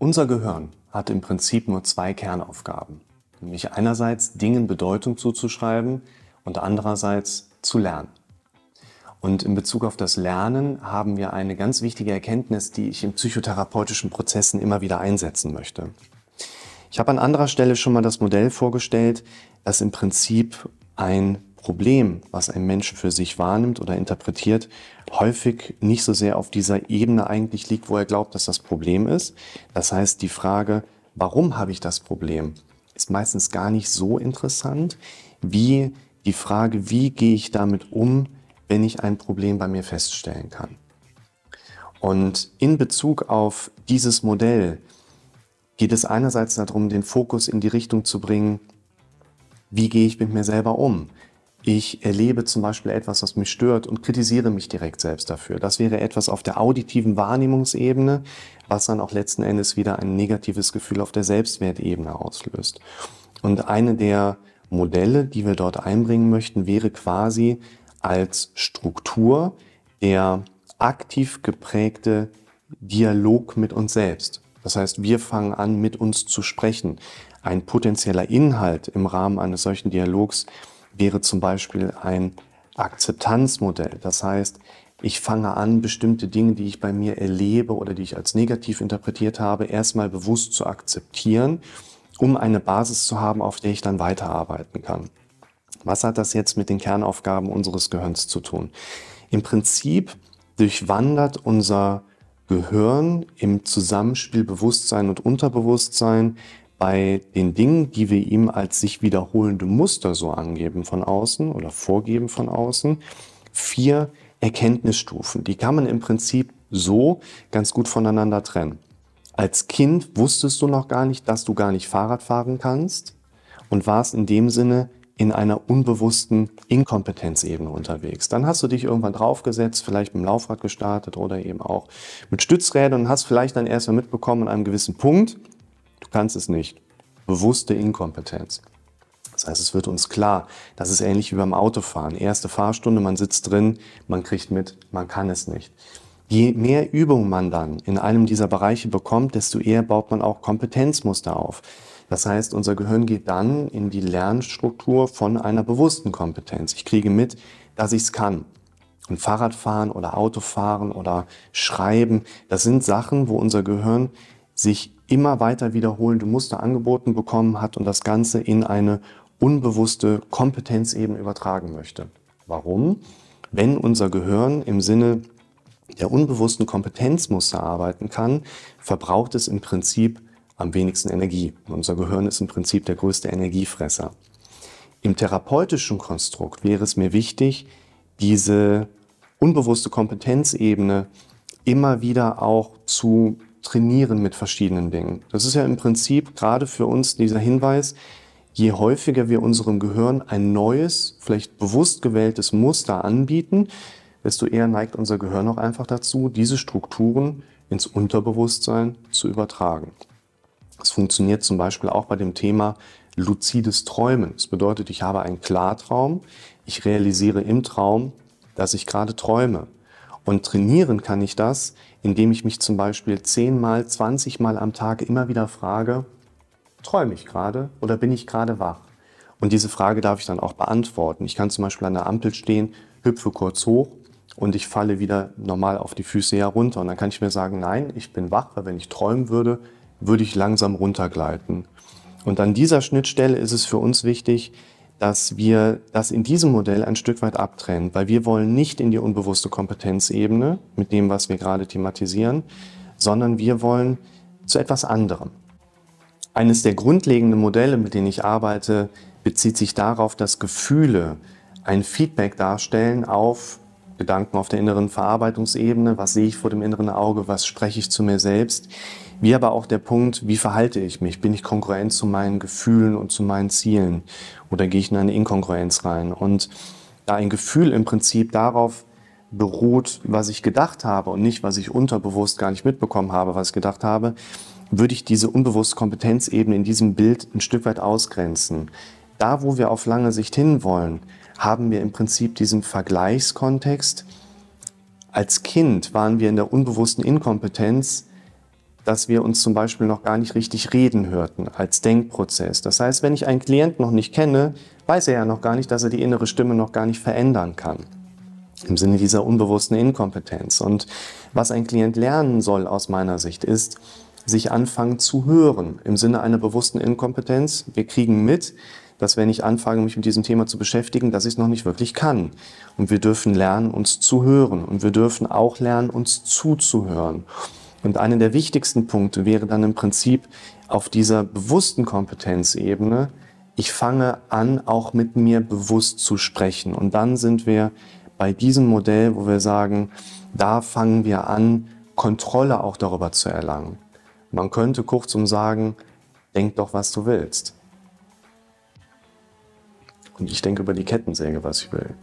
Unser Gehirn hat im Prinzip nur zwei Kernaufgaben, nämlich einerseits Dingen Bedeutung zuzuschreiben und andererseits zu lernen. Und in Bezug auf das Lernen haben wir eine ganz wichtige Erkenntnis, die ich in psychotherapeutischen Prozessen immer wieder einsetzen möchte. Ich habe an anderer Stelle schon mal das Modell vorgestellt, dass im Prinzip ein Problem, was ein Mensch für sich wahrnimmt oder interpretiert, häufig nicht so sehr auf dieser Ebene eigentlich liegt, wo er glaubt, dass das Problem ist. Das heißt, die Frage, warum habe ich das Problem, ist meistens gar nicht so interessant wie die Frage, wie gehe ich damit um, wenn ich ein Problem bei mir feststellen kann. Und in Bezug auf dieses Modell geht es einerseits darum, den Fokus in die Richtung zu bringen, wie gehe ich mit mir selber um? Ich erlebe zum Beispiel etwas, was mich stört und kritisiere mich direkt selbst dafür. Das wäre etwas auf der auditiven Wahrnehmungsebene, was dann auch letzten Endes wieder ein negatives Gefühl auf der Selbstwertebene auslöst. Und eine der Modelle, die wir dort einbringen möchten, wäre quasi als Struktur der aktiv geprägte Dialog mit uns selbst. Das heißt, wir fangen an, mit uns zu sprechen. Ein potenzieller Inhalt im Rahmen eines solchen Dialogs wäre zum Beispiel ein Akzeptanzmodell. Das heißt, ich fange an, bestimmte Dinge, die ich bei mir erlebe oder die ich als negativ interpretiert habe, erstmal bewusst zu akzeptieren, um eine Basis zu haben, auf der ich dann weiterarbeiten kann. Was hat das jetzt mit den Kernaufgaben unseres Gehirns zu tun? Im Prinzip durchwandert unser Gehirn im Zusammenspiel Bewusstsein und Unterbewusstsein bei den Dingen, die wir ihm als sich wiederholende Muster so angeben von außen oder vorgeben von außen, vier Erkenntnisstufen. Die kann man im Prinzip so ganz gut voneinander trennen. Als Kind wusstest du noch gar nicht, dass du gar nicht Fahrrad fahren kannst und warst in dem Sinne in einer unbewussten Inkompetenzebene unterwegs. Dann hast du dich irgendwann draufgesetzt, vielleicht mit dem Laufrad gestartet oder eben auch mit Stützrädern und hast vielleicht dann erstmal mitbekommen an einem gewissen Punkt, Du kannst es nicht. Bewusste Inkompetenz. Das heißt, es wird uns klar, das ist ähnlich wie beim Autofahren. Erste Fahrstunde, man sitzt drin, man kriegt mit, man kann es nicht. Je mehr Übung man dann in einem dieser Bereiche bekommt, desto eher baut man auch Kompetenzmuster auf. Das heißt, unser Gehirn geht dann in die Lernstruktur von einer bewussten Kompetenz. Ich kriege mit, dass ich es kann. Und Fahrradfahren oder Autofahren oder Schreiben, das sind Sachen, wo unser Gehirn sich immer weiter wiederholende Muster angeboten bekommen hat und das Ganze in eine unbewusste Kompetenzebene übertragen möchte. Warum? Wenn unser Gehirn im Sinne der unbewussten Kompetenzmuster arbeiten kann, verbraucht es im Prinzip am wenigsten Energie. unser Gehirn ist im Prinzip der größte Energiefresser. Im therapeutischen Konstrukt wäre es mir wichtig, diese unbewusste Kompetenzebene immer wieder auch zu trainieren mit verschiedenen Dingen. Das ist ja im Prinzip gerade für uns dieser Hinweis, je häufiger wir unserem Gehirn ein neues, vielleicht bewusst gewähltes Muster anbieten, desto eher neigt unser Gehirn auch einfach dazu, diese Strukturen ins Unterbewusstsein zu übertragen. Das funktioniert zum Beispiel auch bei dem Thema luzides Träumen. Das bedeutet, ich habe einen Klartraum, ich realisiere im Traum, dass ich gerade träume. Und trainieren kann ich das, indem ich mich zum Beispiel zehnmal, zwanzigmal am Tag immer wieder frage, träume ich gerade oder bin ich gerade wach? Und diese Frage darf ich dann auch beantworten. Ich kann zum Beispiel an der Ampel stehen, hüpfe kurz hoch und ich falle wieder normal auf die Füße herunter. Und dann kann ich mir sagen, nein, ich bin wach, weil wenn ich träumen würde, würde ich langsam runtergleiten. Und an dieser Schnittstelle ist es für uns wichtig, dass wir das in diesem Modell ein Stück weit abtrennen, weil wir wollen nicht in die unbewusste Kompetenzebene mit dem, was wir gerade thematisieren, sondern wir wollen zu etwas anderem. Eines der grundlegenden Modelle, mit denen ich arbeite, bezieht sich darauf, dass Gefühle ein Feedback darstellen auf Gedanken auf der inneren Verarbeitungsebene, was sehe ich vor dem inneren Auge, was spreche ich zu mir selbst, wie aber auch der Punkt, wie verhalte ich mich? Bin ich konkurrent zu meinen Gefühlen und zu meinen Zielen? Oder gehe ich in eine Inkongruenz rein? Und da ein Gefühl im Prinzip darauf beruht, was ich gedacht habe und nicht, was ich unterbewusst gar nicht mitbekommen habe, was ich gedacht habe, würde ich diese unbewusste Kompetenzebene in diesem Bild ein Stück weit ausgrenzen. Da, wo wir auf lange Sicht hinwollen, haben wir im Prinzip diesen Vergleichskontext. Als Kind waren wir in der unbewussten Inkompetenz dass wir uns zum Beispiel noch gar nicht richtig reden hörten als Denkprozess. Das heißt, wenn ich einen Klient noch nicht kenne, weiß er ja noch gar nicht, dass er die innere Stimme noch gar nicht verändern kann. Im Sinne dieser unbewussten Inkompetenz. Und was ein Klient lernen soll aus meiner Sicht ist, sich anfangen zu hören im Sinne einer bewussten Inkompetenz. Wir kriegen mit, dass wenn ich anfange, mich mit diesem Thema zu beschäftigen, dass ich es noch nicht wirklich kann. Und wir dürfen lernen, uns zu hören. Und wir dürfen auch lernen, uns zuzuhören. Und einer der wichtigsten Punkte wäre dann im Prinzip auf dieser bewussten Kompetenzebene, ich fange an, auch mit mir bewusst zu sprechen. Und dann sind wir bei diesem Modell, wo wir sagen, da fangen wir an, Kontrolle auch darüber zu erlangen. Man könnte kurzum sagen, denk doch, was du willst. Und ich denke über die Kettensäge, was ich will.